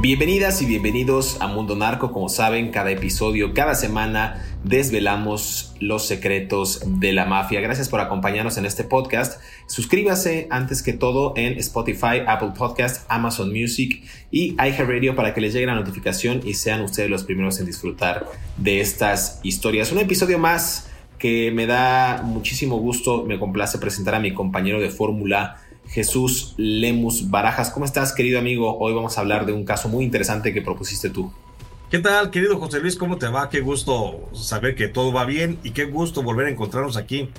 Bienvenidas y bienvenidos a Mundo Narco. Como saben, cada episodio, cada semana desvelamos los secretos de la mafia. Gracias por acompañarnos en este podcast. Suscríbase antes que todo en Spotify, Apple Podcast, Amazon Music y iHeartRadio para que les llegue la notificación y sean ustedes los primeros en disfrutar de estas historias. Un episodio más que me da muchísimo gusto, me complace presentar a mi compañero de fórmula Jesús Lemus Barajas. ¿Cómo estás, querido amigo? Hoy vamos a hablar de un caso muy interesante que propusiste tú. ¿Qué tal, querido José Luis? ¿Cómo te va? Qué gusto saber que todo va bien y qué gusto volver a encontrarnos aquí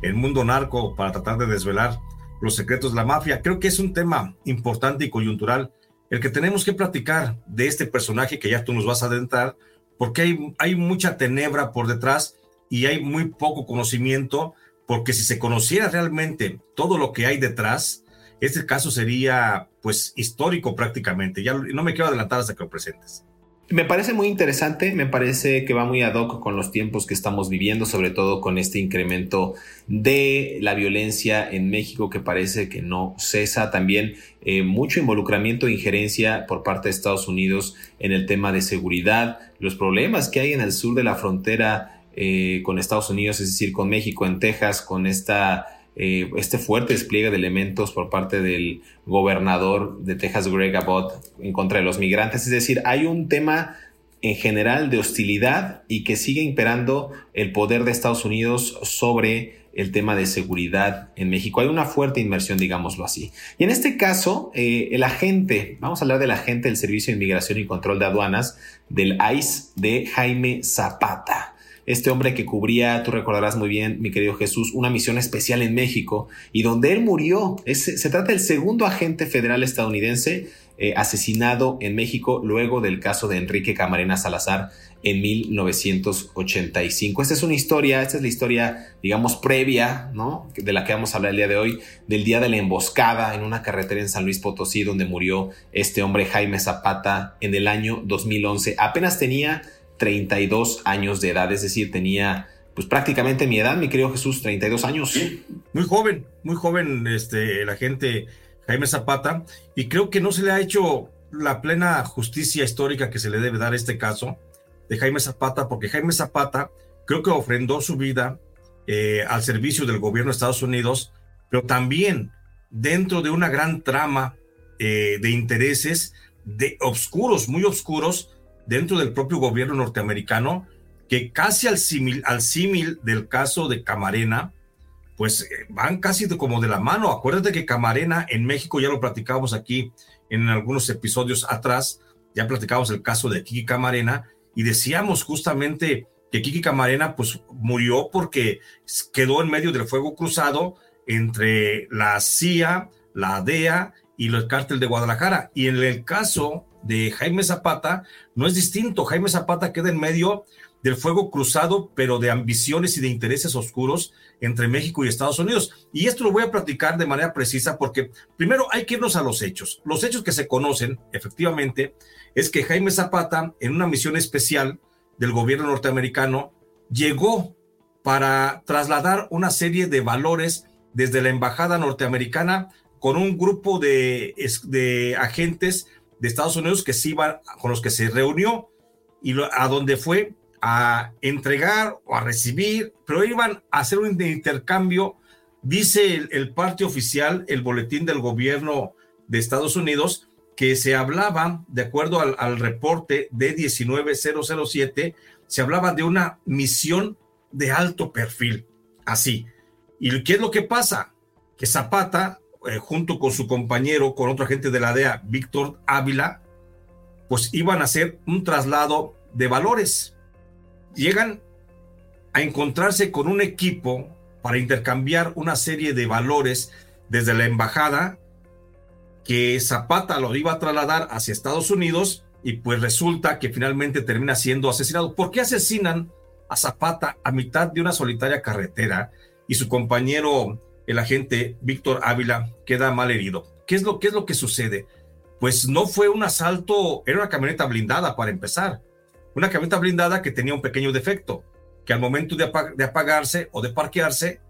en Mundo Narco para tratar de desvelar los secretos de la mafia. Creo que es un tema importante y coyuntural el que tenemos que platicar de este personaje que ya tú nos vas a adentrar, porque hay, hay mucha tenebra por detrás y hay muy poco conocimiento porque si se conociera realmente todo lo que hay detrás, este caso sería pues histórico prácticamente. Ya no me quiero adelantar hasta que lo presentes. Me parece muy interesante, me parece que va muy ad hoc con los tiempos que estamos viviendo, sobre todo con este incremento de la violencia en México que parece que no cesa. También eh, mucho involucramiento e injerencia por parte de Estados Unidos en el tema de seguridad, los problemas que hay en el sur de la frontera eh, con Estados Unidos, es decir, con México, en Texas, con esta, eh, este fuerte despliegue de elementos por parte del gobernador de Texas, Greg Abbott, en contra de los migrantes. Es decir, hay un tema en general de hostilidad y que sigue imperando el poder de Estados Unidos sobre el tema de seguridad en México. Hay una fuerte inmersión, digámoslo así. Y en este caso, eh, el agente, vamos a hablar del agente del Servicio de Inmigración y Control de Aduanas del ICE de Jaime Zapata este hombre que cubría, tú recordarás muy bien, mi querido Jesús, una misión especial en México y donde él murió. se trata del segundo agente federal estadounidense eh, asesinado en México luego del caso de Enrique Camarena Salazar en 1985. Esta es una historia, esta es la historia, digamos, previa, ¿no? De la que vamos a hablar el día de hoy, del día de la emboscada en una carretera en San Luis Potosí, donde murió este hombre Jaime Zapata en el año 2011. Apenas tenía 32 años de edad, es decir, tenía pues prácticamente mi edad, mi querido Jesús, 32 años. Muy joven, muy joven este, la gente Jaime Zapata, y creo que no se le ha hecho la plena justicia histórica que se le debe dar a este caso de Jaime Zapata, porque Jaime Zapata creo que ofrendó su vida eh, al servicio del gobierno de Estados Unidos, pero también dentro de una gran trama eh, de intereses de obscuros, muy oscuros, dentro del propio gobierno norteamericano que casi al símil al símil del caso de Camarena, pues eh, van casi como de la mano. Acuérdate que Camarena en México ya lo platicábamos aquí en algunos episodios atrás, ya platicábamos el caso de Kiki Camarena y decíamos justamente que Kiki Camarena pues murió porque quedó en medio del fuego cruzado entre la CIA, la DEA y el cártel de Guadalajara. Y en el caso de Jaime Zapata no es distinto. Jaime Zapata queda en medio del fuego cruzado, pero de ambiciones y de intereses oscuros entre México y Estados Unidos. Y esto lo voy a platicar de manera precisa porque primero hay que irnos a los hechos. Los hechos que se conocen, efectivamente, es que Jaime Zapata, en una misión especial del gobierno norteamericano, llegó para trasladar una serie de valores desde la embajada norteamericana con un grupo de, de agentes de Estados Unidos que se iban, con los que se reunió y a donde fue a entregar o a recibir, pero iban a hacer un intercambio, dice el, parte oficial, el boletín del gobierno de Estados Unidos, que se hablaba, de acuerdo al, al reporte de 19007, se hablaba de una misión de alto perfil, así. ¿Y qué es lo que pasa? Que Zapata, eh, junto con su compañero, con otro agente de la DEA, Víctor Ávila, pues iban a hacer un traslado de valores. Llegan a encontrarse con un equipo para intercambiar una serie de valores desde la embajada que Zapata lo iba a trasladar hacia Estados Unidos y pues resulta que finalmente termina siendo asesinado. ¿Por qué asesinan a Zapata a mitad de una solitaria carretera y su compañero, el agente Víctor Ávila, queda mal herido. ¿Qué es lo, qué es lo que sucede? Pues no fue un asalto, era una camioneta blindada para empezar. Una camioneta blindada que tenía un pequeño defecto, que al momento de, apagarse o de parquearse,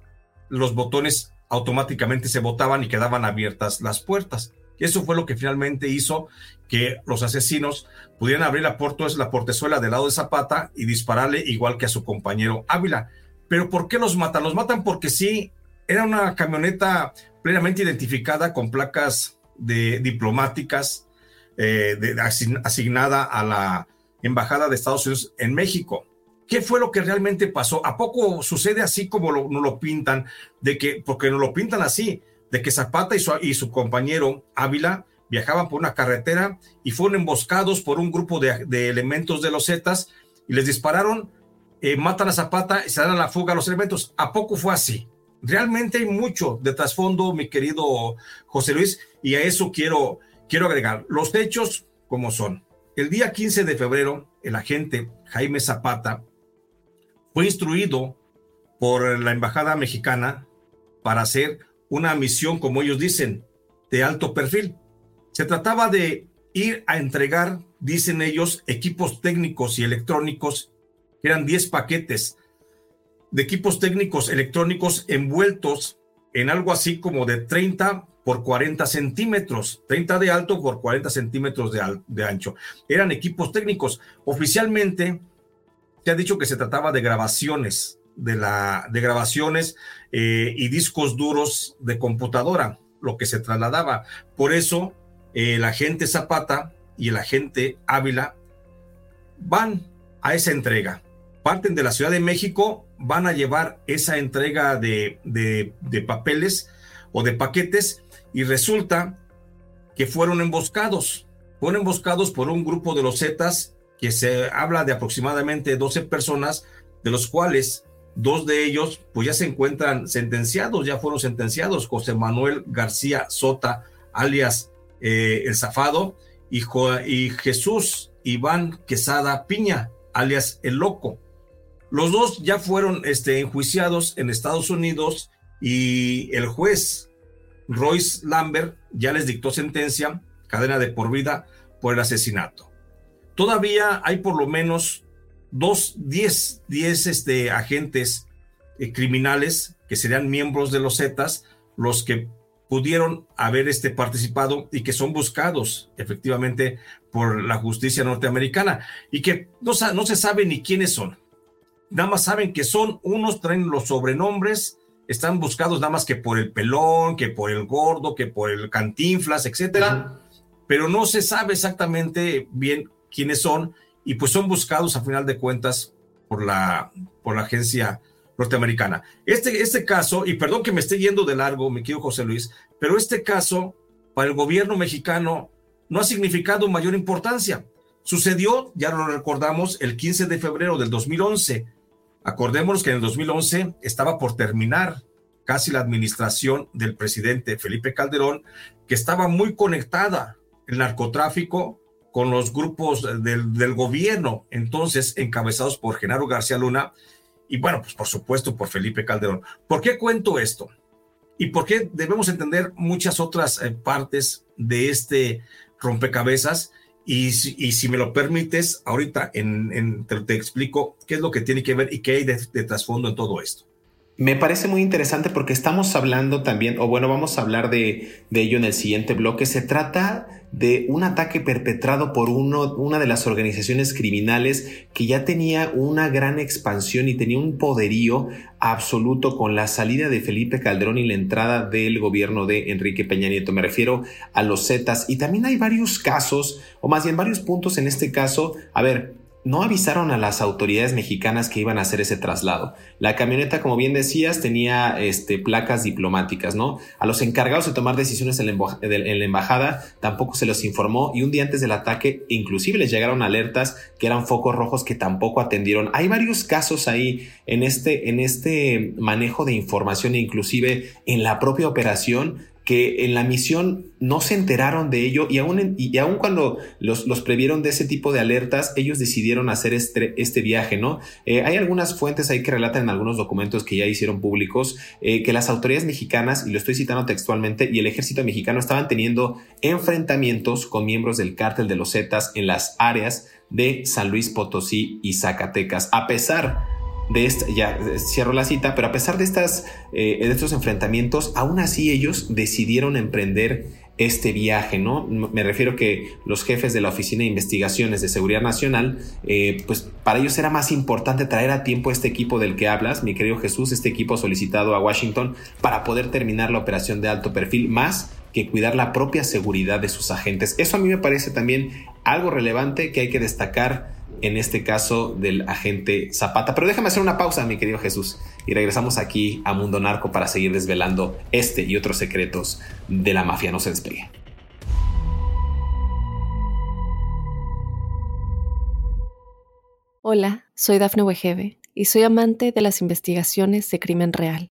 los botones automáticamente se botaban y quedaban abiertas las puertas. Eso fue lo que finalmente hizo que los asesinos pudieran abrir la, la portezuela del lado de Zapata y dispararle igual que a su compañero Ávila. Pero ¿por qué los matan? Los matan porque sí, era una camioneta plenamente identificada con placas de, diplomáticas eh, asignada a la Embajada de Estados Unidos en México. ¿Qué fue lo que realmente pasó? ¿A poco sucede así como lo, nos lo pintan? De que, porque nos lo pintan así, de que Zapata y su, y su compañero Ávila viajaban por una carretera y fueron emboscados por un grupo de, elementos de los Zetas y les dispararon, eh, matan a Zapata y se dan a la fuga a los elementos. ¿A poco fue así? Realmente hay mucho de trasfondo, mi querido José Luis, y a eso quiero, quiero agregar los hechos como son. El día 15 de febrero, el agente Jaime Zapata fue instruido por la embajada mexicana para hacer una misión, como ellos dicen, de alto perfil. Se trataba de ir a entregar, dicen ellos, equipos técnicos y electrónicos, que eran 10 paquetes de equipos técnicos electrónicos envueltos en algo así como de 30 por 40 centímetros, 30 de alto por 40 centímetros de, de ancho. Eran equipos técnicos. Oficialmente se ha dicho que se trataba de grabaciones, de, la, de grabaciones eh, y discos duros de computadora, lo que se trasladaba. Por eso el agente Zapata y el agente Ávila van a esa entrega. Parten de la Ciudad de México, van a llevar esa entrega de, de, papeles o de paquetes y resulta que fueron emboscados. Fueron emboscados por un grupo de los Zetas que se habla de aproximadamente 12 personas, de los cuales dos de ellos pues ya se encuentran sentenciados, ya fueron sentenciados. José Manuel García Sota, alias eh, El Zafado, y, y Jesús Iván Quesada Piña, alias El Loco. Los dos ya fueron este, enjuiciados en Estados Unidos y el juez Royce Lambert ya les dictó sentencia, cadena de por vida, por el asesinato. Todavía hay por lo menos dos, diez, diez este, agentes eh, criminales que serían miembros de los Zetas, los que pudieron haber este, participado y que son buscados efectivamente por la justicia norteamericana y que no, no se sabe ni quiénes son. Nada más saben que son unos, traen los sobrenombres, están buscados nada más que por el pelón, que por el gordo, que por el cantinflas, etcétera, pero no se sabe exactamente bien quiénes son y pues son buscados a final de cuentas por la, por la agencia norteamericana. Este, este caso, y perdón que me esté yendo de largo, mi querido José Luis, pero este caso para el gobierno mexicano no ha significado mayor importancia. Sucedió, ya lo recordamos, el 15 de febrero del 2011. Acordémonos que en el 2011 estaba por terminar casi la administración del presidente Felipe Calderón, que estaba muy conectada el narcotráfico con los grupos del, gobierno, entonces encabezados por Genaro García Luna, y bueno, pues por supuesto por Felipe Calderón. ¿Por qué cuento esto? ¿Y por qué debemos entender muchas otras eh, partes de este rompecabezas? Y, si me lo permites, ahorita en, te, explico qué es lo que tiene que ver y qué hay de trasfondo en todo esto. Me parece muy interesante porque estamos hablando también, o bueno, vamos a hablar de, ello en el siguiente bloque. Se trata de un ataque perpetrado por uno, una de las organizaciones criminales que ya tenía una gran expansión y tenía un poderío absoluto con la salida de Felipe Calderón y la entrada del gobierno de Enrique Peña Nieto. Me refiero a los Zetas. Y también hay varios casos, o más bien varios puntos en este caso. A ver, no avisaron a las autoridades mexicanas que iban a hacer ese traslado. La camioneta, como bien decías, tenía este, placas diplomáticas, ¿no? A los encargados de tomar decisiones en la, embajada tampoco se los informó y un día antes del ataque inclusive les llegaron alertas que eran focos rojos que tampoco atendieron. Hay varios casos ahí en este, en este manejo de información e inclusive en la propia operación que en la misión no se enteraron de ello y aún, y aún cuando los, los, previeron de ese tipo de alertas, ellos decidieron hacer este, este viaje, ¿no? Eh, hay algunas fuentes ahí que relatan en algunos documentos que ya hicieron públicos eh, que las autoridades mexicanas, y lo estoy citando textualmente, y el ejército mexicano estaban teniendo enfrentamientos con miembros del cártel de los Zetas en las áreas de San Luis Potosí y Zacatecas, a pesar de esta, ya cierro la cita, pero a pesar de, estas, eh, de estos enfrentamientos, aún así ellos decidieron emprender este viaje, ¿no? Me refiero que los jefes de la Oficina de Investigaciones de Seguridad Nacional, eh, pues para ellos era más importante traer a tiempo este equipo del que hablas, mi querido Jesús, este equipo solicitado a Washington para poder terminar la operación de alto perfil, más que cuidar la propia seguridad de sus agentes. Eso a mí me parece también algo relevante que hay que destacar en este caso del agente Zapata. Pero déjame hacer una pausa, mi querido Jesús, y regresamos aquí a Mundo Narco para seguir desvelando este y otros secretos de la mafia. No se despegue. Hola, soy Dafne Wegebe y soy amante de las investigaciones de crimen real.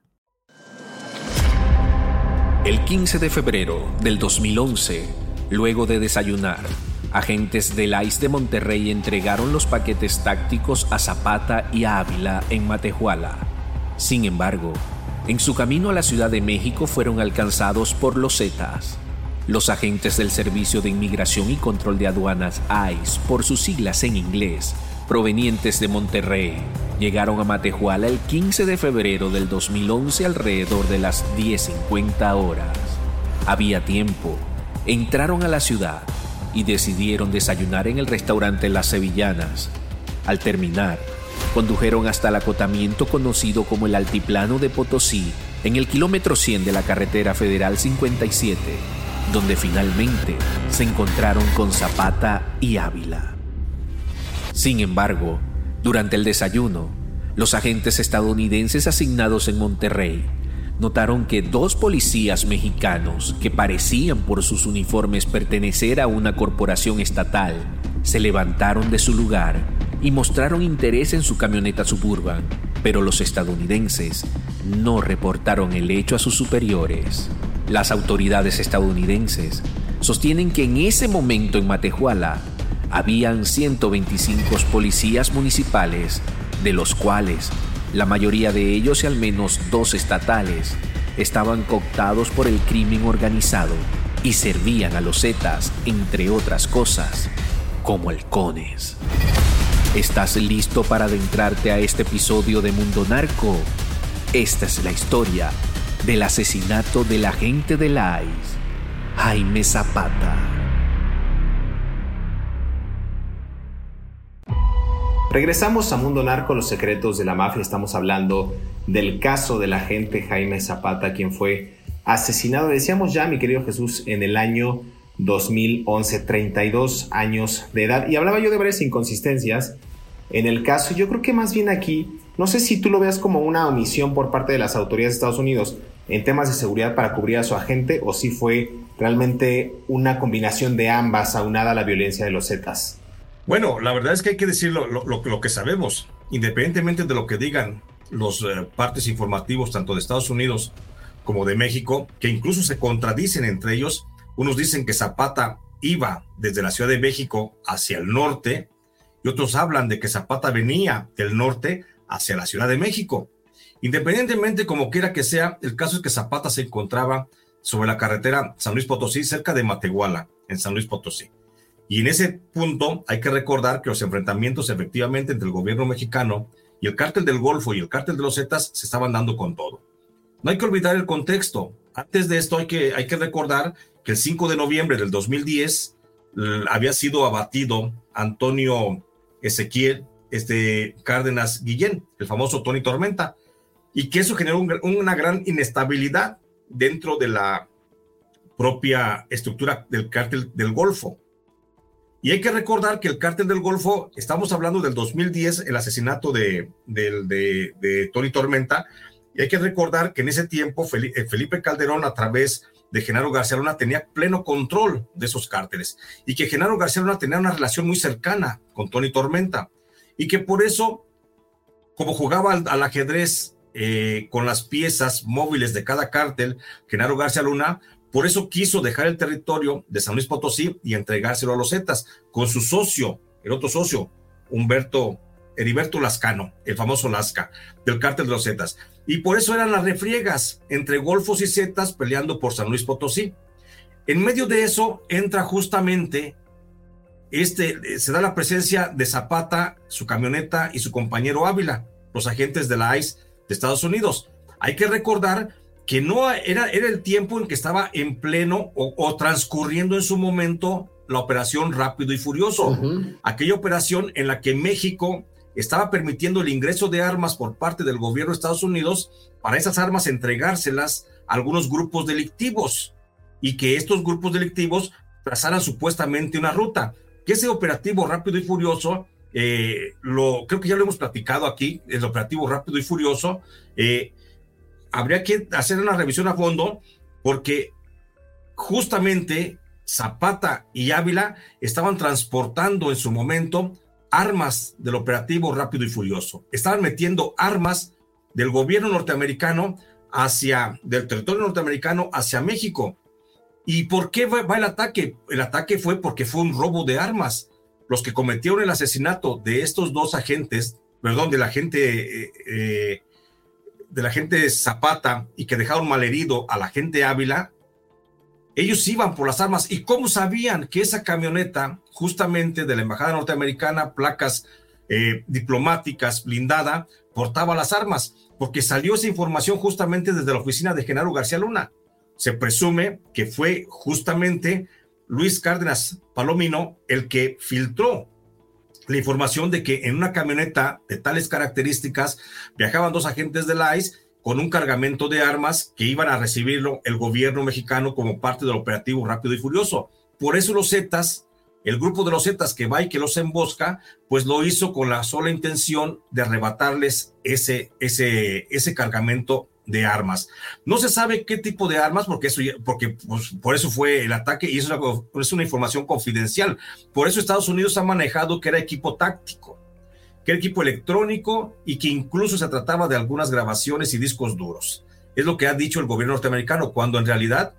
El 15 de febrero del 2011, luego de desayunar, Agentes del ICE de Monterrey entregaron los paquetes tácticos a Zapata y a Ávila en Matehuala. Sin embargo, en su camino a la Ciudad de México fueron alcanzados por los Zetas. Los agentes del Servicio de Inmigración y Control de Aduanas ICE, por sus siglas en inglés, provenientes de Monterrey, llegaron a Matehuala el 15 de febrero del 2011 alrededor de las 10.50 horas. Había tiempo. Entraron a la ciudad y decidieron desayunar en el restaurante Las Sevillanas. Al terminar, condujeron hasta el acotamiento conocido como el Altiplano de Potosí, en el kilómetro 100 de la carretera federal 57, donde finalmente se encontraron con Zapata y Ávila. Sin embargo, durante el desayuno, los agentes estadounidenses asignados en Monterrey notaron que dos policías mexicanos, que parecían por sus uniformes pertenecer a una corporación estatal, se levantaron de su lugar y mostraron interés en su camioneta suburban, pero los estadounidenses no reportaron el hecho a sus superiores. Las autoridades estadounidenses sostienen que en ese momento en Matehuala habían 125 policías municipales, de los cuales la mayoría de ellos y al menos dos estatales estaban cooptados por el crimen organizado y servían a los Zetas, entre otras cosas, como halcones. ¿Estás listo para adentrarte a este episodio de Mundo Narco? Esta es la historia del asesinato del agente de la ICE, Jaime Zapata. Regresamos a Mundo Narco, los secretos de la mafia. Estamos hablando del caso del agente Jaime Zapata, quien fue asesinado, decíamos ya, mi querido Jesús, en el año 2011, 32 años de edad. Y hablaba yo de varias inconsistencias en el caso. Yo creo que más bien aquí, no sé si tú lo veas como una omisión por parte de las autoridades de Estados Unidos en temas de seguridad para cubrir a su agente o si fue realmente una combinación de ambas aunada a la violencia de los Zetas. Bueno, la verdad es que hay que decir lo, que sabemos. independientemente de lo que digan los eh, partes informativos, tanto de Estados Unidos como de México, que incluso se contradicen entre ellos, unos dicen que Zapata iba desde la Ciudad de México hacia el norte y otros hablan de que Zapata venía del norte hacia la Ciudad de México. Independientemente como quiera que sea, el caso es que Zapata se encontraba sobre la carretera San Luis Potosí, cerca de Matehuala, en San Luis Potosí. Y en ese punto hay que recordar que los enfrentamientos efectivamente entre el gobierno mexicano y el cártel del Golfo y el cártel de los Zetas se estaban dando con todo. No hay que olvidar el contexto. Antes de esto hay que, hay que recordar que el 5 de noviembre del 2010 había sido abatido Antonio Ezequiel este, Cárdenas Guillén, el famoso Tony Tormenta, y que eso generó una gran inestabilidad dentro de la propia estructura del cártel del Golfo. Y hay que recordar que el cártel del Golfo, estamos hablando del 2010, el asesinato de, Tony Tormenta, y hay que recordar que en ese tiempo eh, Felipe Calderón, a través de Genaro García Luna, tenía pleno control de esos cárteles, y que Genaro García Luna tenía una relación muy cercana con Tony Tormenta, y que por eso, como jugaba al ajedrez eh, con las piezas móviles de cada cártel, Genaro García Luna, por eso quiso dejar el territorio de San Luis Potosí y entregárselo a los Zetas, con su socio, el otro socio, Humberto, Heriberto Lascano, el famoso Lasca, del cártel de los Zetas. Y por eso eran las refriegas entre Golfos y Zetas peleando por San Luis Potosí. En medio de eso entra justamente este, se da la presencia de Zapata, su camioneta y su compañero Ávila, los agentes de la ICE Estados Unidos. Hay que recordar que no era, era el tiempo en que estaba en pleno o, transcurriendo en su momento la operación Rápido y Furioso, aquella operación en la que México estaba permitiendo el ingreso de armas por parte del gobierno de Estados Unidos para esas armas entregárselas a algunos grupos delictivos y que estos grupos delictivos trazaran supuestamente una ruta. Que ese operativo Rápido y Furioso eh, lo, creo que ya lo hemos platicado aquí, el operativo rápido y furioso. Eh, habría que hacer una revisión a fondo porque justamente Zapata y Ávila estaban transportando en su momento armas del operativo rápido y furioso. Estaban metiendo armas del gobierno norteamericano hacia, del territorio norteamericano hacia México. ¿Y por qué va el ataque? El ataque fue porque fue un robo de armas los que cometieron el asesinato de estos dos agentes, perdón, de la gente, eh, eh, de la gente Zapata y que dejaron malherido a la gente Ávila, ellos iban por las armas. ¿Y cómo sabían que esa camioneta, justamente de la Embajada Norteamericana, placas eh, diplomáticas, blindada, portaba las armas? Porque salió esa información justamente desde la oficina de Genaro García Luna. Se presume que fue justamente Luis Cárdenas Palomino el que filtró la información de que en una camioneta de tales características viajaban dos agentes de la ICE con un cargamento de armas que iban a recibirlo el gobierno mexicano como parte del operativo Rápido y Furioso. Por eso los Zetas, el grupo de los Zetas que va y que los embosca, pues lo hizo con la sola intención de arrebatarles ese, ese, ese cargamento de armas. No se sabe qué tipo de armas, porque eso, porque pues, por eso fue el ataque y es una, es una información confidencial. Por eso Estados Unidos ha manejado que era equipo táctico, que era equipo electrónico y que incluso se trataba de algunas grabaciones y discos duros. Es lo que ha dicho el gobierno norteamericano, cuando en realidad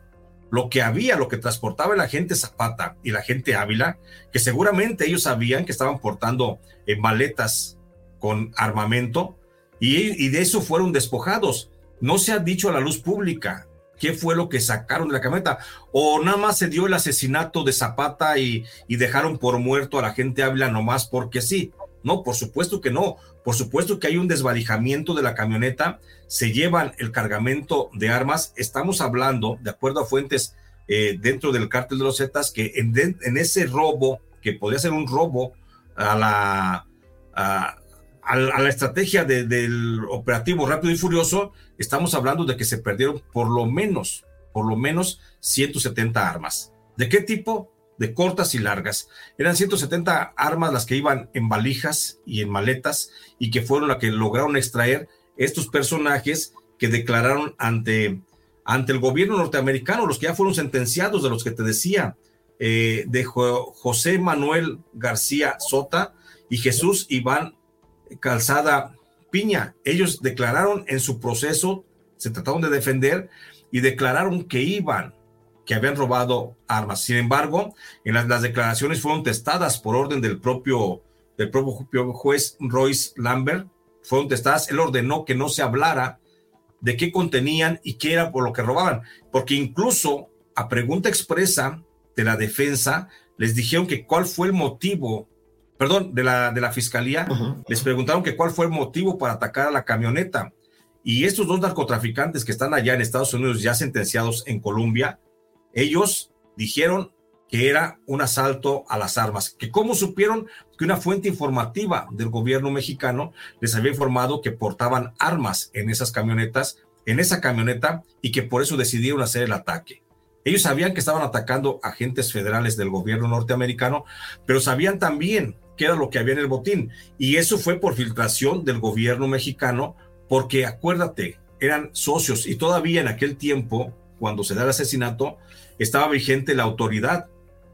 lo que había, lo que transportaba la gente Zapata y la gente Ávila, que seguramente ellos sabían que estaban portando en maletas con armamento y de eso fueron despojados no se ha dicho a la luz pública qué fue lo que sacaron de la camioneta, o nada más se dio el asesinato de Zapata y, dejaron por muerto a la gente Ávila nomás porque sí. No, por supuesto que no. Por supuesto que hay un desvalijamiento de la camioneta, se llevan el cargamento de armas. Estamos hablando, de acuerdo a fuentes eh, dentro del cártel de los Zetas, que en, ese robo, que podría ser un robo a la, la estrategia del operativo rápido y furioso, estamos hablando de que se perdieron por lo menos, por lo menos 170 armas. ¿De qué tipo? De cortas y largas. Eran 170 armas las que iban en valijas y en maletas y que fueron las que lograron extraer estos personajes que declararon ante, ante el gobierno norteamericano, los que ya fueron sentenciados, de los que te decía, eh, de José Manuel García Sota y Jesús Iván Calzada Piña. Ellos declararon en su proceso, se trataron de defender y declararon que iban, que habían robado armas. Sin embargo, en las, las declaraciones fueron testadas por orden del propio, del propio juez Royce Lambert, fueron testadas, él ordenó que no se hablara de qué contenían y qué era por lo que robaban, porque incluso a pregunta expresa de la defensa les dijeron que cuál fue el motivo, perdón, de la, de la fiscalía, les preguntaron que cuál fue el motivo para atacar a la camioneta. Y estos dos narcotraficantes que están allá en Estados Unidos ya sentenciados en Colombia, ellos dijeron que era un asalto a las armas, que cómo supieron que una fuente informativa del gobierno mexicano les había informado que portaban armas en esas camionetas, en esa camioneta, y que por eso decidieron hacer el ataque. Ellos sabían que estaban atacando agentes federales del gobierno norteamericano, pero sabían también qué era lo que había en el botín. Y eso fue por filtración del gobierno mexicano, porque acuérdate, eran socios y todavía en aquel tiempo, cuando se da el asesinato, estaba vigente la autoridad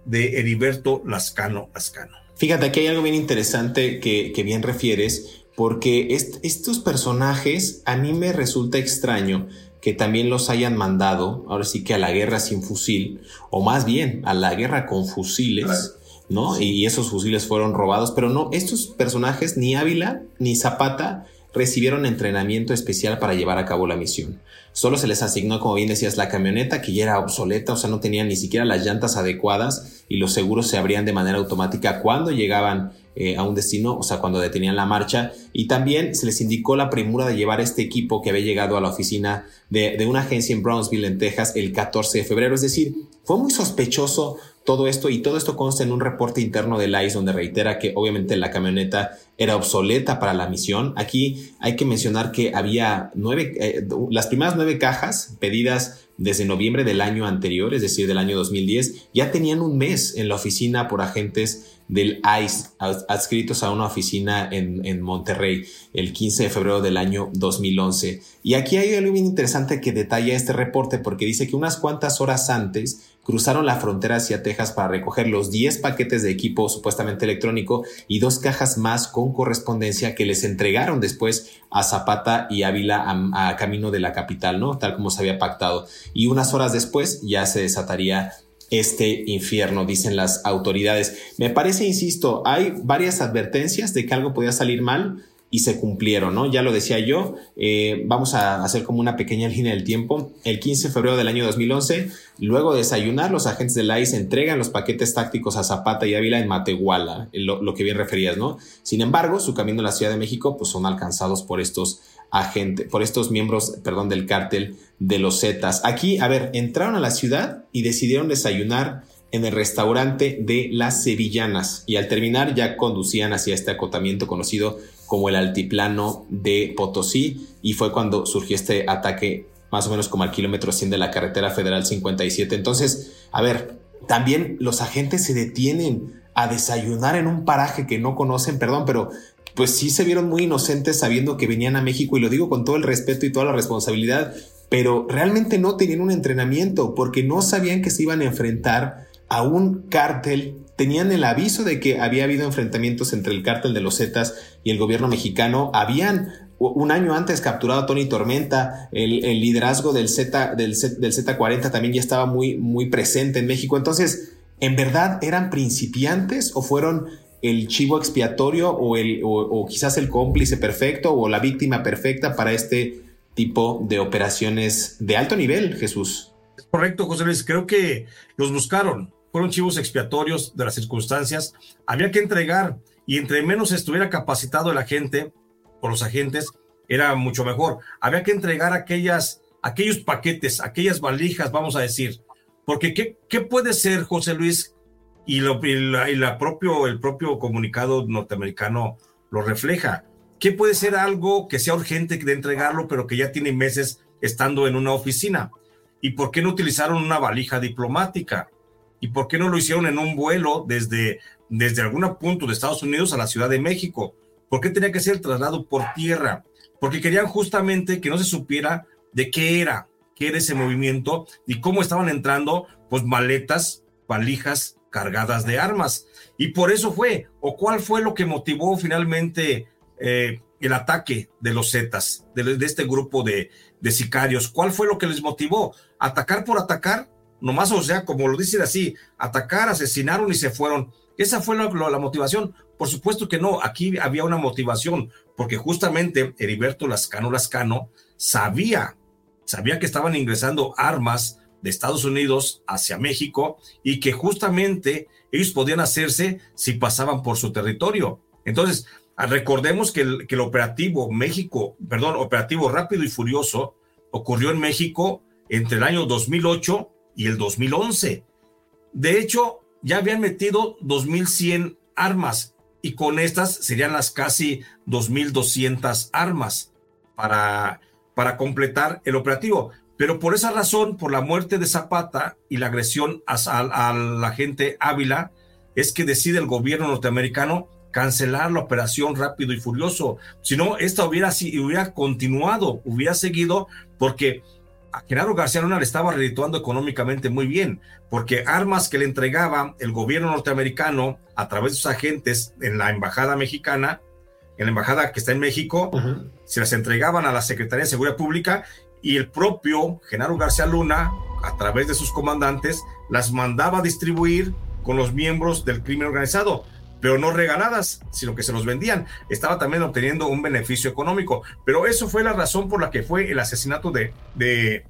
de Heriberto Lascano Lascano. Fíjate, aquí hay algo bien interesante que, bien refieres, porque estos personajes a mí me resulta extraño que también los hayan mandado, ahora sí que a la guerra sin fusil, o más bien a la guerra con fusiles, ¿no? Y esos fusiles fueron robados, pero no, estos personajes, ni Ávila ni Zapata, recibieron entrenamiento especial para llevar a cabo la misión. Solo se les asignó, como bien decías, la camioneta que ya era obsoleta, o sea, no tenían ni siquiera las llantas adecuadas y los seguros se abrían de manera automática cuando llegaban eh, a un destino, o sea, cuando detenían la marcha. Y también se les indicó la premura de llevar este equipo que había llegado a la oficina de, de una agencia en Brownsville, en Texas, el 14 de febrero. Es decir, fue muy sospechoso todo esto y todo esto consta en un reporte interno del ICE donde reitera que obviamente la camioneta era obsoleta para la misión. Aquí hay que mencionar que había nueve, eh, las primeras nueve cajas pedidas desde noviembre del año anterior, es decir, del año 2010, ya tenían un mes en la oficina por agentes del ICE adscritos a una oficina en, en, Monterrey el 15 de febrero del año 2011. Y aquí hay algo bien interesante que detalla este reporte porque dice que unas cuantas horas antes cruzaron la frontera hacia Texas para recoger los 10 paquetes de equipo supuestamente electrónico y dos cajas más con correspondencia que les entregaron después a Zapata y Ávila a, camino de la capital, ¿no? Tal como se había pactado. Y unas horas después ya se desataría este infierno, dicen las autoridades. Me parece, insisto, hay varias advertencias de que algo podía salir mal y se cumplieron, ¿no? Ya lo decía yo, eh, vamos a hacer como una pequeña línea del tiempo. El 15 de febrero del año 2011, luego de desayunar, los agentes de la ICE entregan los paquetes tácticos a Zapata y Ávila en Matehuala, lo, que bien referías, ¿no? Sin embargo, su camino a la Ciudad de México, pues son alcanzados por estos agentes, por estos miembros, perdón, del cártel de los Zetas. Aquí, a ver, entraron a la ciudad y decidieron desayunar en el restaurante de las Sevillanas y al terminar ya conducían hacia este acotamiento conocido como el altiplano de Potosí y fue cuando surgió este ataque más o menos como al kilómetro 100 de la carretera federal 57. Entonces, a ver, también los agentes se detienen a desayunar en un paraje que no conocen, perdón, pero pues sí se vieron muy inocentes sabiendo que venían a México y lo digo con todo el respeto y toda la responsabilidad, pero realmente no tenían un entrenamiento porque no sabían que se iban a enfrentar a un cártel, tenían el aviso de que había habido enfrentamientos entre el cártel de los Zetas y el gobierno mexicano, habían un año antes capturado a Tony Tormenta, el, liderazgo del Z, del, del Z40 también ya estaba muy, muy presente en México. Entonces, ¿en verdad eran principiantes o fueron el chivo expiatorio o, el, o quizás el cómplice perfecto o la víctima perfecta para este tipo de operaciones de alto nivel, Jesús? Correcto, José Luis. Creo que los buscaron fueron chivos expiatorios de las circunstancias, había que entregar y entre menos estuviera capacitado el agente o los agentes, era mucho mejor. Había que entregar aquellas, aquellos paquetes, aquellas valijas, vamos a decir, porque ¿qué, qué puede ser, José Luis? Y, lo, y, la, propio, el propio comunicado norteamericano lo refleja. ¿Qué puede ser algo que sea urgente de entregarlo, pero que ya tiene meses estando en una oficina? ¿Y por qué no utilizaron una valija diplomática? ¿Y por qué no lo hicieron en un vuelo desde, desde algún punto de Estados Unidos a la Ciudad de México? ¿Por qué tenía que ser traslado por tierra? Porque querían justamente que no se supiera de qué era, qué era ese movimiento y cómo estaban entrando, pues maletas, valijas cargadas de armas. Y por eso fue, o cuál fue lo que motivó finalmente eh, el ataque de los Zetas, de, este grupo de, sicarios? ¿Cuál fue lo que les motivó? ¿Atacar por atacar? Nomás, o sea, como lo dicen así, atacar, asesinaron y se fueron. ¿Esa fue la motivación? Por supuesto que no, aquí había una motivación, porque justamente Heriberto Lascano Lascano sabía, sabía que estaban ingresando armas de Estados Unidos hacia México y que justamente ellos podían hacerse si pasaban por su territorio. Entonces, recordemos que el, que el operativo México, perdón, operativo rápido y furioso ocurrió en México entre el año 2008 y el 2011. De hecho, ya habían metido 2.100 armas y con estas serían las casi 2.200 armas para, para completar el operativo. Pero por esa razón, por la muerte de Zapata y la agresión a, la gente Ávila, es que decide el gobierno norteamericano cancelar la operación rápido y furioso. Si no, esta hubiera, hubiera continuado, hubiera seguido, porque a Genaro García Luna le estaba redituando económicamente muy bien, porque armas que le entregaba el gobierno norteamericano a través de sus agentes en la embajada mexicana, en la embajada que está en México, se las entregaban a la Secretaría de Seguridad Pública y el propio Genaro García Luna, a través de sus comandantes, las mandaba a distribuir con los miembros del crimen organizado pero no regaladas, sino que se los vendían. Estaba también obteniendo un beneficio económico. Pero eso fue la razón por la que fue el asesinato de, de,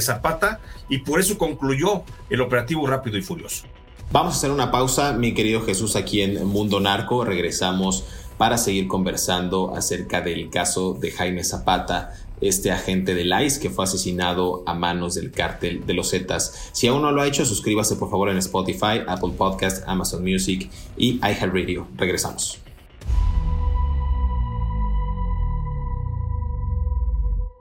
Zapata y por eso concluyó el operativo rápido y furioso. Vamos a hacer una pausa, mi querido Jesús, aquí en Mundo Narco. Regresamos para seguir conversando acerca del caso de Jaime Zapata este agente del ICE que fue asesinado a manos del cártel de los Zetas. Si aún no lo ha hecho, suscríbase por favor en Spotify, Apple Podcast, Amazon Music y iHeartRadio. Regresamos.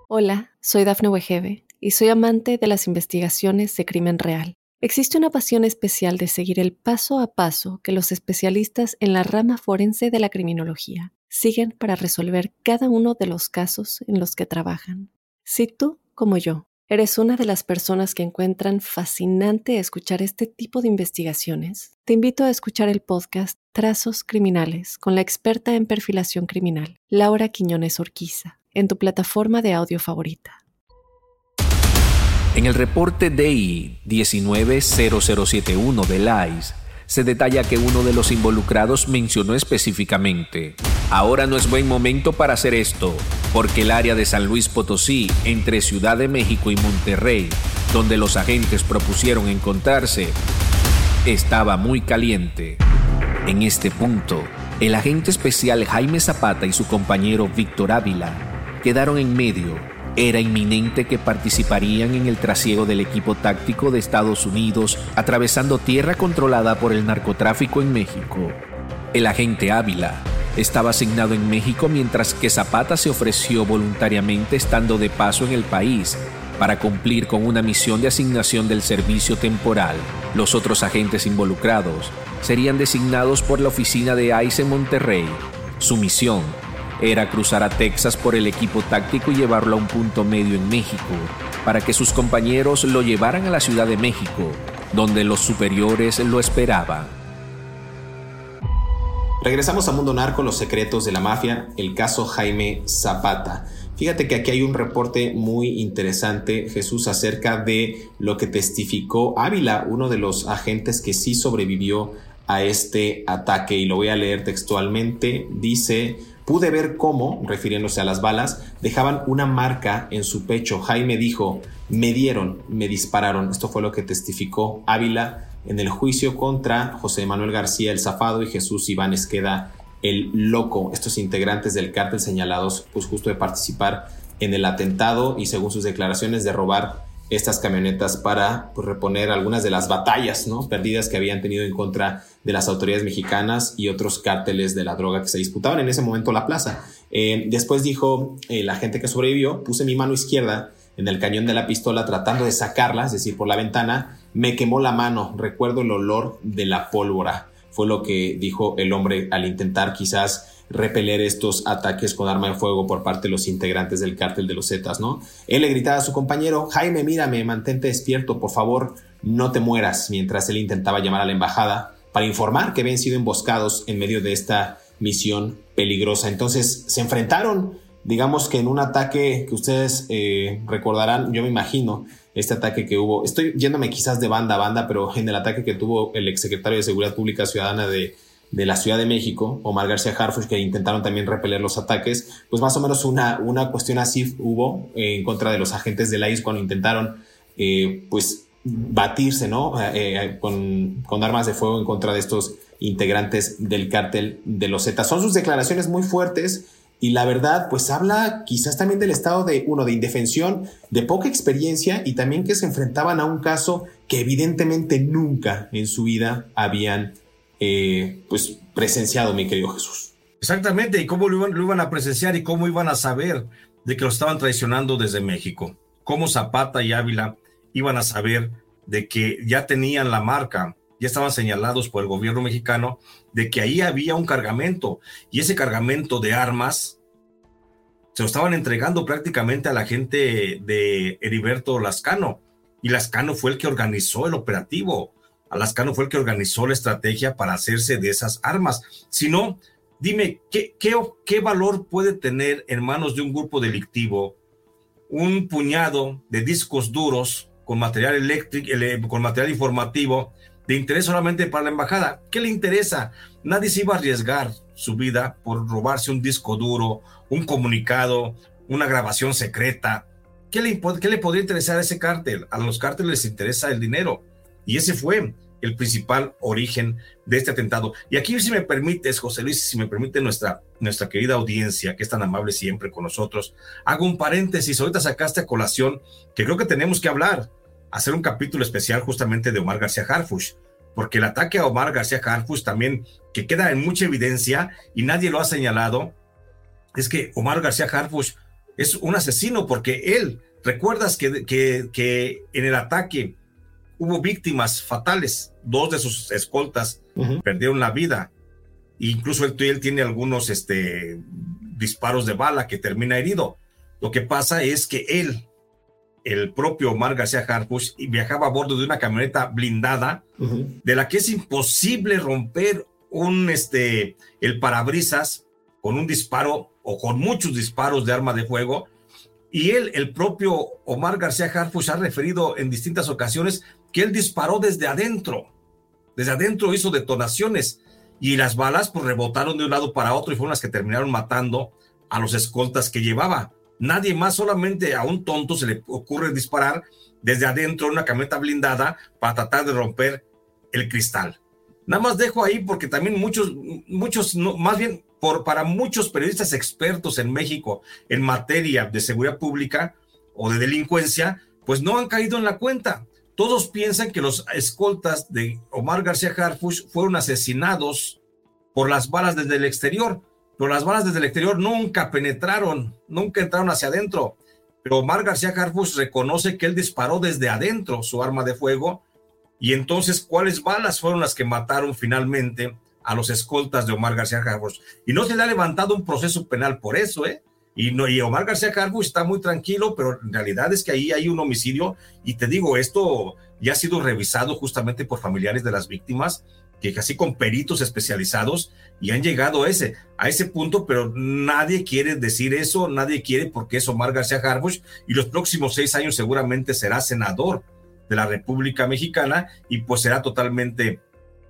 Hola, soy Dafne Wegebe y soy amante de las investigaciones de crimen real. Existe una pasión especial de seguir el paso a paso que los especialistas en la rama forense de la criminología siguen para resolver cada uno de los casos en los que trabajan. Si tú, como yo, eres una de las personas que encuentran fascinante escuchar este tipo de investigaciones, te invito a escuchar el podcast Trazos Criminales con la experta en perfilación criminal, Laura Quiñones Orquiza, en tu plataforma de audio favorita. En el reporte DI 190071 del ICE, se detalla que uno de los involucrados mencionó específicamente, ahora no es buen momento para hacer esto, porque el área de San Luis Potosí, entre Ciudad de México y Monterrey, donde los agentes propusieron encontrarse, estaba muy caliente. En este punto, el agente especial Jaime Zapata y su compañero Víctor Ávila quedaron en medio era inminente que participarían en el trasiego del equipo táctico de Estados Unidos atravesando tierra controlada por el narcotráfico en México. El agente Ávila estaba asignado en México mientras que Zapata se ofreció voluntariamente estando de paso en el país para cumplir con una misión de asignación del servicio temporal. Los otros agentes involucrados serían designados por la oficina de ICE en Monterrey. Su misión era cruzar a Texas por el equipo táctico y llevarlo a un punto medio en México, para que sus compañeros lo llevaran a la Ciudad de México, donde los superiores lo esperaban. Regresamos a Mundo Narco, los secretos de la mafia, el caso Jaime Zapata. Fíjate que aquí hay un reporte muy interesante, Jesús, acerca de lo que testificó Ávila, uno de los agentes que sí sobrevivió a este ataque, y lo voy a leer textualmente. Dice, Pude ver cómo, refiriéndose a las balas, dejaban una marca en su pecho. Jaime dijo, me dieron, me dispararon. Esto fue lo que testificó Ávila en el juicio contra José Manuel García el Zafado y Jesús Iván Esqueda el Loco, estos integrantes del cártel señalados pues justo de participar en el atentado y según sus declaraciones de robar estas camionetas para pues, reponer algunas de las batallas ¿no? perdidas que habían tenido en contra de las autoridades mexicanas y otros cárteles de la droga que se disputaban en ese momento la plaza. Eh, después dijo eh, la gente que sobrevivió, puse mi mano izquierda en el cañón de la pistola tratando de sacarla, es decir, por la ventana, me quemó la mano, recuerdo el olor de la pólvora, fue lo que dijo el hombre al intentar quizás repeler estos ataques con arma de fuego por parte de los integrantes del cártel de los Zetas, ¿no? Él le gritaba a su compañero, Jaime, mírame, mantente despierto, por favor, no te mueras, mientras él intentaba llamar a la embajada para informar que habían sido emboscados en medio de esta misión peligrosa. Entonces se enfrentaron, digamos que en un ataque que ustedes eh, recordarán, yo me imagino, este ataque que hubo, estoy yéndome quizás de banda a banda, pero en el ataque que tuvo el exsecretario de Seguridad Pública Ciudadana de, de la Ciudad de México, Omar García Harfuch, que intentaron también repeler los ataques, pues más o menos una, una cuestión así hubo en contra de los agentes de la IS cuando intentaron eh, pues batirse, ¿no? Eh, eh, con, con, armas de fuego en contra de estos integrantes del cártel de los Zetas. Son sus declaraciones muy fuertes y la verdad, pues habla quizás también del estado de, uno, de indefensión, de poca experiencia y también que se enfrentaban a un caso que evidentemente nunca en su vida habían eh, pues presenciado, mi querido Jesús. Exactamente, y cómo lo iban, a presenciar y cómo iban a saber de que lo estaban traicionando desde México. Cómo Zapata y Ávila iban a saber de que ya tenían la marca, ya estaban señalados por el gobierno mexicano de que ahí había un cargamento y ese cargamento de armas se lo estaban entregando prácticamente a la gente de Heriberto Lascano y Lascano fue el que organizó el operativo. Alascano fue el que organizó la estrategia para hacerse de esas armas. Si no, dime, ¿qué, qué, qué valor puede tener en manos de un grupo delictivo un puñado de discos duros con material eléctrico, con material informativo de interés solamente para la embajada? ¿Qué le interesa? Nadie se iba a arriesgar su vida por robarse un disco duro, un comunicado, una grabación secreta. ¿Qué le, qué le podría interesar a ese cártel? A los cárteles les interesa el dinero. Y ese fue el principal origen de este atentado. Y aquí, si me permites, José Luis, si me permite nuestra, nuestra querida audiencia, que es tan amable siempre con nosotros, hago un paréntesis. Ahorita sacaste a colación que creo que tenemos que hablar, hacer un capítulo especial justamente de Omar García Harfush, porque el ataque a Omar García Harfush también, que queda en mucha evidencia y nadie lo ha señalado, es que Omar García Harfush es un asesino porque él, recuerdas que, que, que en el ataque hubo víctimas fatales. Dos de sus escoltas perdieron la vida. Incluso él, él, tiene algunos este, disparos de bala que termina herido. Lo que pasa es que él, el propio Omar García Harfush, viajaba a bordo de una camioneta blindada de la que es imposible romper un, este, el parabrisas con un disparo o con muchos disparos de arma de fuego. Y él, el propio Omar García Harfush, ha referido en distintas ocasiones que él disparó desde adentro. Desde adentro hizo detonaciones y las balas pues rebotaron de un lado para otro y fueron las que terminaron matando a los escoltas que llevaba. Nadie más, solamente a un tonto se le ocurre disparar desde adentro una camioneta blindada para tratar de romper el cristal. Nada más dejo ahí porque también muchos, muchos, más bien para muchos periodistas expertos en México en materia de seguridad pública o de delincuencia, pues no han caído en la cuenta. Todos piensan que los escoltas de Omar García Harfush fueron asesinados por las balas desde el exterior, pero las balas desde el exterior nunca penetraron, nunca entraron hacia adentro. Pero Omar García Harfush reconoce que él disparó desde adentro su arma de fuego y entonces cuáles balas fueron las que mataron finalmente a los escoltas de Omar García Harfush. Y no se le ha levantado un proceso penal por eso, ¿eh? Y, no, y Omar García Cargo está muy tranquilo, pero en realidad es que ahí hay un homicidio. Y te digo, esto ya ha sido revisado justamente por familiares de las víctimas, que casi con peritos especializados y han llegado a ese, a ese punto, pero nadie quiere decir eso, nadie quiere porque es Omar García Harbush y los próximos seis años seguramente será senador de la República Mexicana y pues será totalmente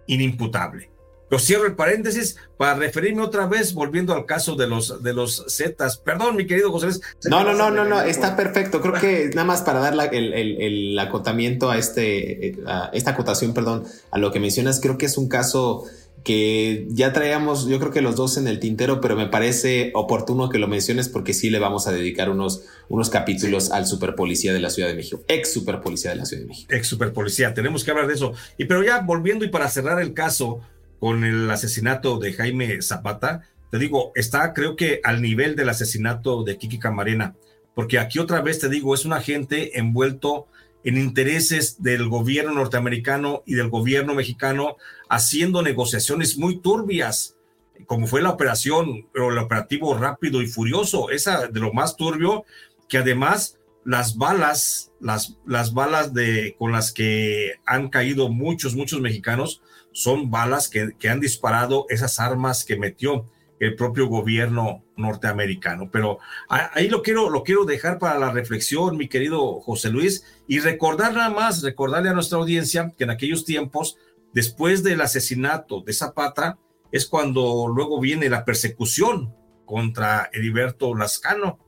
inimputable. Lo cierro el paréntesis para referirme otra vez, volviendo al caso de los de los Zetas. Perdón, mi querido José Luis. No, no, no, no, no, está perfecto. Creo que nada más para dar el, acotamiento a este, a esta acotación, perdón, a lo que mencionas, creo que es un caso que ya traíamos, yo creo que los dos en el tintero, pero me parece oportuno que lo menciones porque sí le vamos a dedicar unos, unos capítulos al superpolicía de la Ciudad de México, ex superpolicía de la Ciudad de México. Ex superpolicía, tenemos que hablar de eso. Y pero ya volviendo y para cerrar el caso, con el asesinato de Jaime Zapata, te digo, está creo que al nivel del asesinato de Kiki Camarena, porque aquí otra vez te digo, es un agente envuelto en intereses del gobierno norteamericano y del gobierno mexicano haciendo negociaciones muy turbias, como fue la operación, o el operativo rápido y furioso, esa de lo más turbio, que además las balas, las, las balas de, con las que han caído muchos, muchos mexicanos, son balas que, han disparado esas armas que metió el propio gobierno norteamericano. Pero ahí lo quiero, lo quiero dejar para la reflexión, mi querido José Luis, y recordar nada más, recordarle a nuestra audiencia que en aquellos tiempos, después del asesinato de Zapata, es cuando luego viene la persecución contra Heriberto Lascano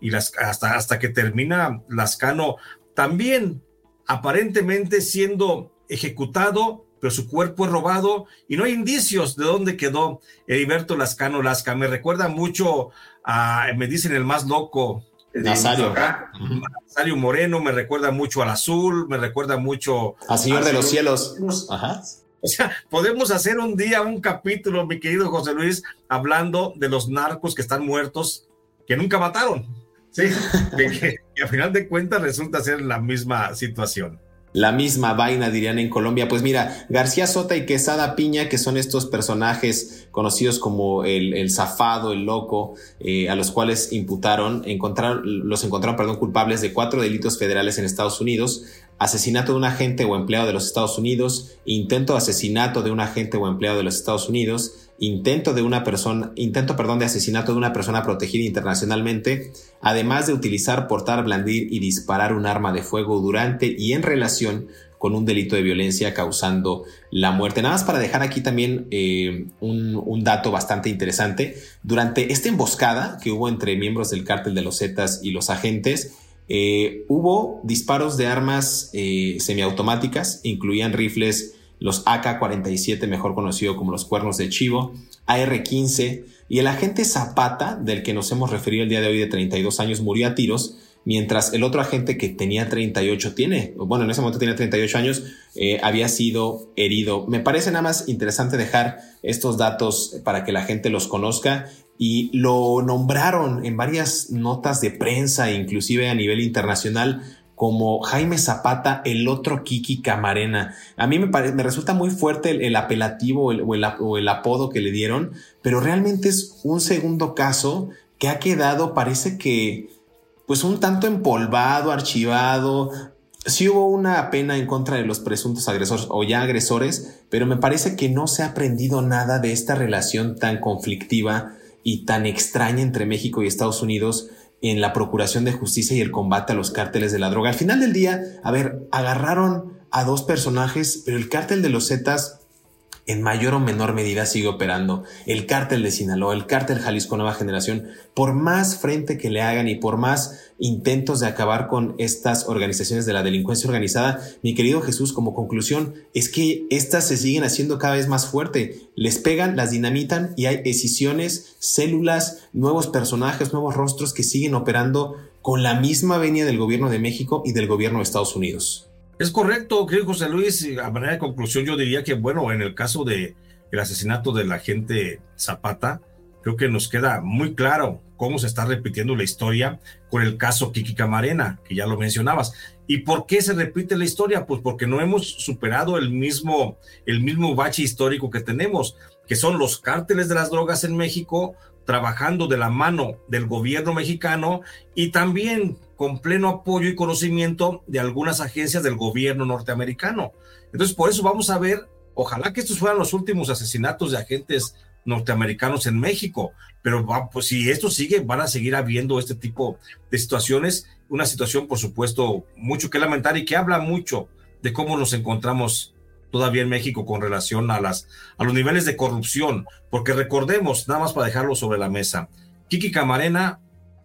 y hasta, hasta que termina Lascano también aparentemente siendo ejecutado, pero su cuerpo es robado y no hay indicios de dónde quedó Heriberto Lascano Lasca. Me recuerda mucho a, me dicen el más loco. Nazario. Nazario Moreno, me recuerda mucho al azul, me recuerda mucho. Al Señor de los Cielos. Ajá. O sea, podemos hacer un día un capítulo, mi querido José Luis, hablando de los narcos que están muertos, que nunca mataron. Sí, que, que, a final de cuentas resulta ser la misma situación la misma vaina, dirían en Colombia. Pues mira, García Sota y Quesada Piña, que son estos personajes conocidos como el, zafado, el loco, eh, a los cuales imputaron, encontraron, los encontraron, perdón, culpables de cuatro delitos federales en Estados Unidos, asesinato de un agente o empleado de los Estados Unidos, intento de asesinato de un agente o empleado de los Estados Unidos, intento de una persona, intento, perdón, de asesinato de una persona protegida internacionalmente, además de utilizar, portar, blandir y disparar un arma de fuego durante y en relación con un delito de violencia causando la muerte. Nada más para dejar aquí también eh, un, dato bastante interesante. Durante esta emboscada que hubo entre miembros del cártel de los Zetas y los agentes, eh, hubo disparos de armas eh, semiautomáticas, incluían rifles los AK-47, mejor conocido como los cuernos de chivo, AR-15 y el agente Zapata, del que nos hemos referido el día de hoy de 32 años, murió a tiros, mientras el otro agente que tenía 38 tiene, bueno, en ese momento tenía 38 años, eh, había sido herido. Me parece nada más interesante dejar estos datos para que la gente los conozca y lo nombraron en varias notas de prensa, inclusive a nivel internacional, como Jaime Zapata, el otro Kiki Camarena. A mí me, me resulta muy fuerte el, apelativo o el, apodo que le dieron, pero realmente es un segundo caso que ha quedado, parece que, pues un tanto empolvado, archivado. Sí hubo una pena en contra de los presuntos agresores o ya agresores, pero me parece que no se ha aprendido nada de esta relación tan conflictiva y tan extraña entre México y Estados Unidos en la procuración de justicia y el combate a los cárteles de la droga. Al final del día, a ver, agarraron a dos personajes, pero el cártel de los Zetas en mayor o menor medida sigue operando. El cártel de Sinaloa, el cártel Jalisco Nueva Generación, por más frente que le hagan y por más intentos de acabar con estas organizaciones de la delincuencia organizada, mi querido Jesús, como conclusión, es que estas se siguen haciendo cada vez más fuerte. Les pegan, las dinamitan y hay decisiones, células, nuevos personajes, nuevos rostros que siguen operando con la misma venia del gobierno de México y del gobierno de Estados Unidos. Es correcto, creo José Luis. A manera de conclusión, yo diría que, bueno, en el caso de el asesinato del agente Zapata, creo que nos queda muy claro cómo se está repitiendo la historia con el caso Kiki Camarena, que ya lo mencionabas. ¿Y por qué se repite la historia? Pues porque no hemos superado el mismo, el mismo bache histórico que tenemos, que son los cárteles de las drogas en México, trabajando de la mano del gobierno mexicano y también con pleno apoyo y conocimiento de algunas agencias del gobierno norteamericano. Entonces, por eso vamos a ver, ojalá que estos fueran los últimos asesinatos de agentes norteamericanos en México, pero pues, si esto sigue, van a seguir habiendo este tipo de situaciones, una situación, por supuesto, mucho que lamentar y que habla mucho de cómo nos encontramos todavía en México con relación a, las, a los niveles de corrupción, porque recordemos, nada más para dejarlo sobre la mesa, Kiki Camarena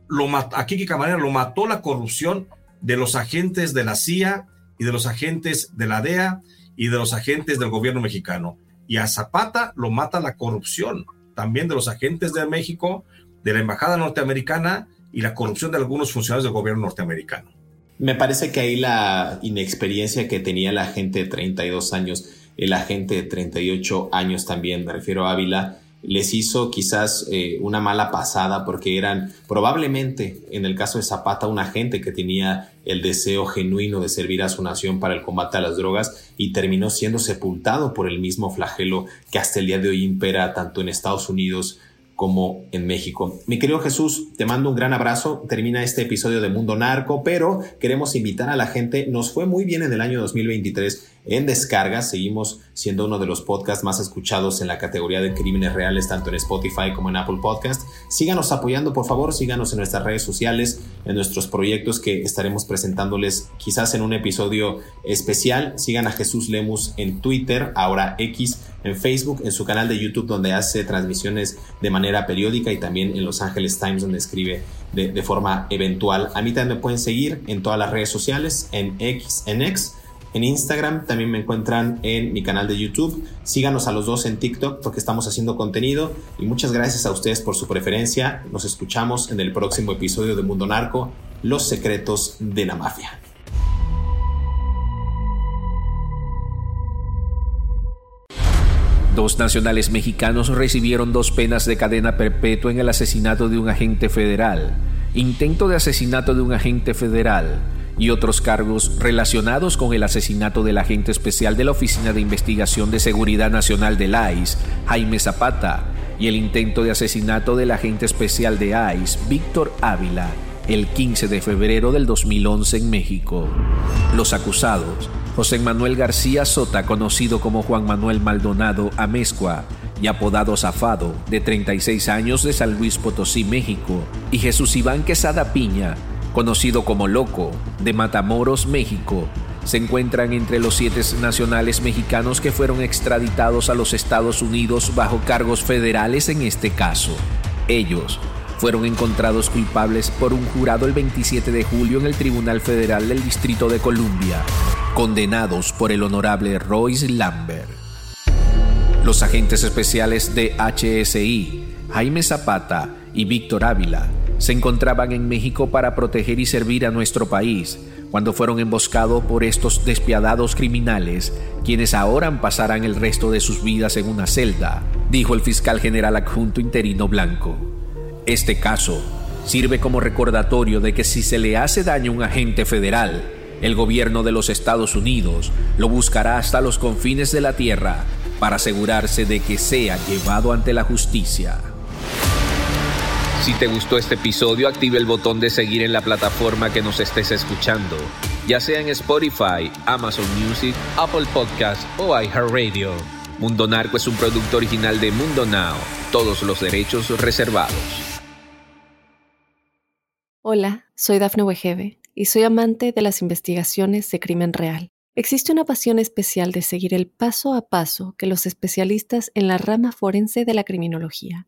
lo a Kiki Camarena lo mató la corrupción de los agentes de la CIA y de los agentes de la DEA y de los agentes del gobierno mexicano. Y a Zapata lo mata la corrupción también de los agentes de México, de la embajada norteamericana y la corrupción de algunos funcionarios del gobierno norteamericano. Me parece que ahí la inexperiencia que tenía la gente de 32 años, el agente de 38 años también, me refiero a Ávila, les hizo quizás eh, una mala pasada porque eran probablemente en el caso de Zapata un agente que tenía el deseo genuino de servir a su nación para el combate a las drogas y terminó siendo sepultado por el mismo flagelo que hasta el día de hoy impera tanto en Estados Unidos como en México. Mi querido Jesús, te mando un gran abrazo. Termina este episodio de Mundo Narco, pero queremos invitar a la gente. Nos fue muy bien en el año 2023 en descargas. Seguimos siendo uno de los podcasts más escuchados en la categoría de crímenes reales, tanto en Spotify como en Apple Podcast. Síganos apoyando, por favor. Síganos en nuestras redes sociales, en nuestros proyectos que estaremos presentándoles quizás en un episodio especial. Sigan a Jesús Lemus en Twitter, ahora X en Facebook, en su canal de YouTube donde hace transmisiones de manera periódica y también en Los Angeles Times donde escribe de, forma eventual. A mí también me pueden seguir en todas las redes sociales, en X, en X, en Instagram, también me encuentran en mi canal de YouTube. Síganos a los dos en TikTok porque estamos haciendo contenido y muchas gracias a ustedes por su preferencia. Nos escuchamos en el próximo episodio de Mundo Narco, Los secretos de la mafia. Dos nacionales mexicanos recibieron dos penas de cadena perpetua en el asesinato de un agente federal, intento de asesinato de un agente federal y otros cargos relacionados con el asesinato del agente especial de la Oficina de Investigación de Seguridad Nacional del ICE, Jaime Zapata, y el intento de asesinato del agente especial de ICE, Víctor Ávila, el 15 de febrero del 2011 en México. Los acusados José Manuel García Sota, conocido como Juan Manuel Maldonado Amezcua, y apodado Zafado, de 36 años de San Luis Potosí, México, y Jesús Iván Quesada Piña, conocido como Loco, de Matamoros, México, se encuentran entre los siete nacionales mexicanos que fueron extraditados a los Estados Unidos bajo cargos federales en este caso. Ellos fueron encontrados culpables por un jurado el 27 de julio en el Tribunal Federal del Distrito de Columbia, condenados por el honorable Royce Lambert. Los agentes especiales de HSI, Jaime Zapata y Víctor Ávila, se encontraban en México para proteger y servir a nuestro país cuando fueron emboscados por estos despiadados criminales, quienes ahora pasarán el resto de sus vidas en una celda, dijo el fiscal general adjunto interino Blanco. Este caso sirve como recordatorio de que si se le hace daño a un agente federal, el gobierno de los Estados Unidos lo buscará hasta los confines de la tierra para asegurarse de que sea llevado ante la justicia. Si te gustó este episodio, active el botón de seguir en la plataforma que nos estés escuchando, ya sea en Spotify, Amazon Music, Apple Podcast o iHeartRadio. Mundo Narco es un producto original de Mundo Now, todos los derechos reservados. Hola, soy Dafne Wegebe y soy amante de las investigaciones de crimen real. Existe una pasión especial de seguir el paso a paso que los especialistas en la rama forense de la criminología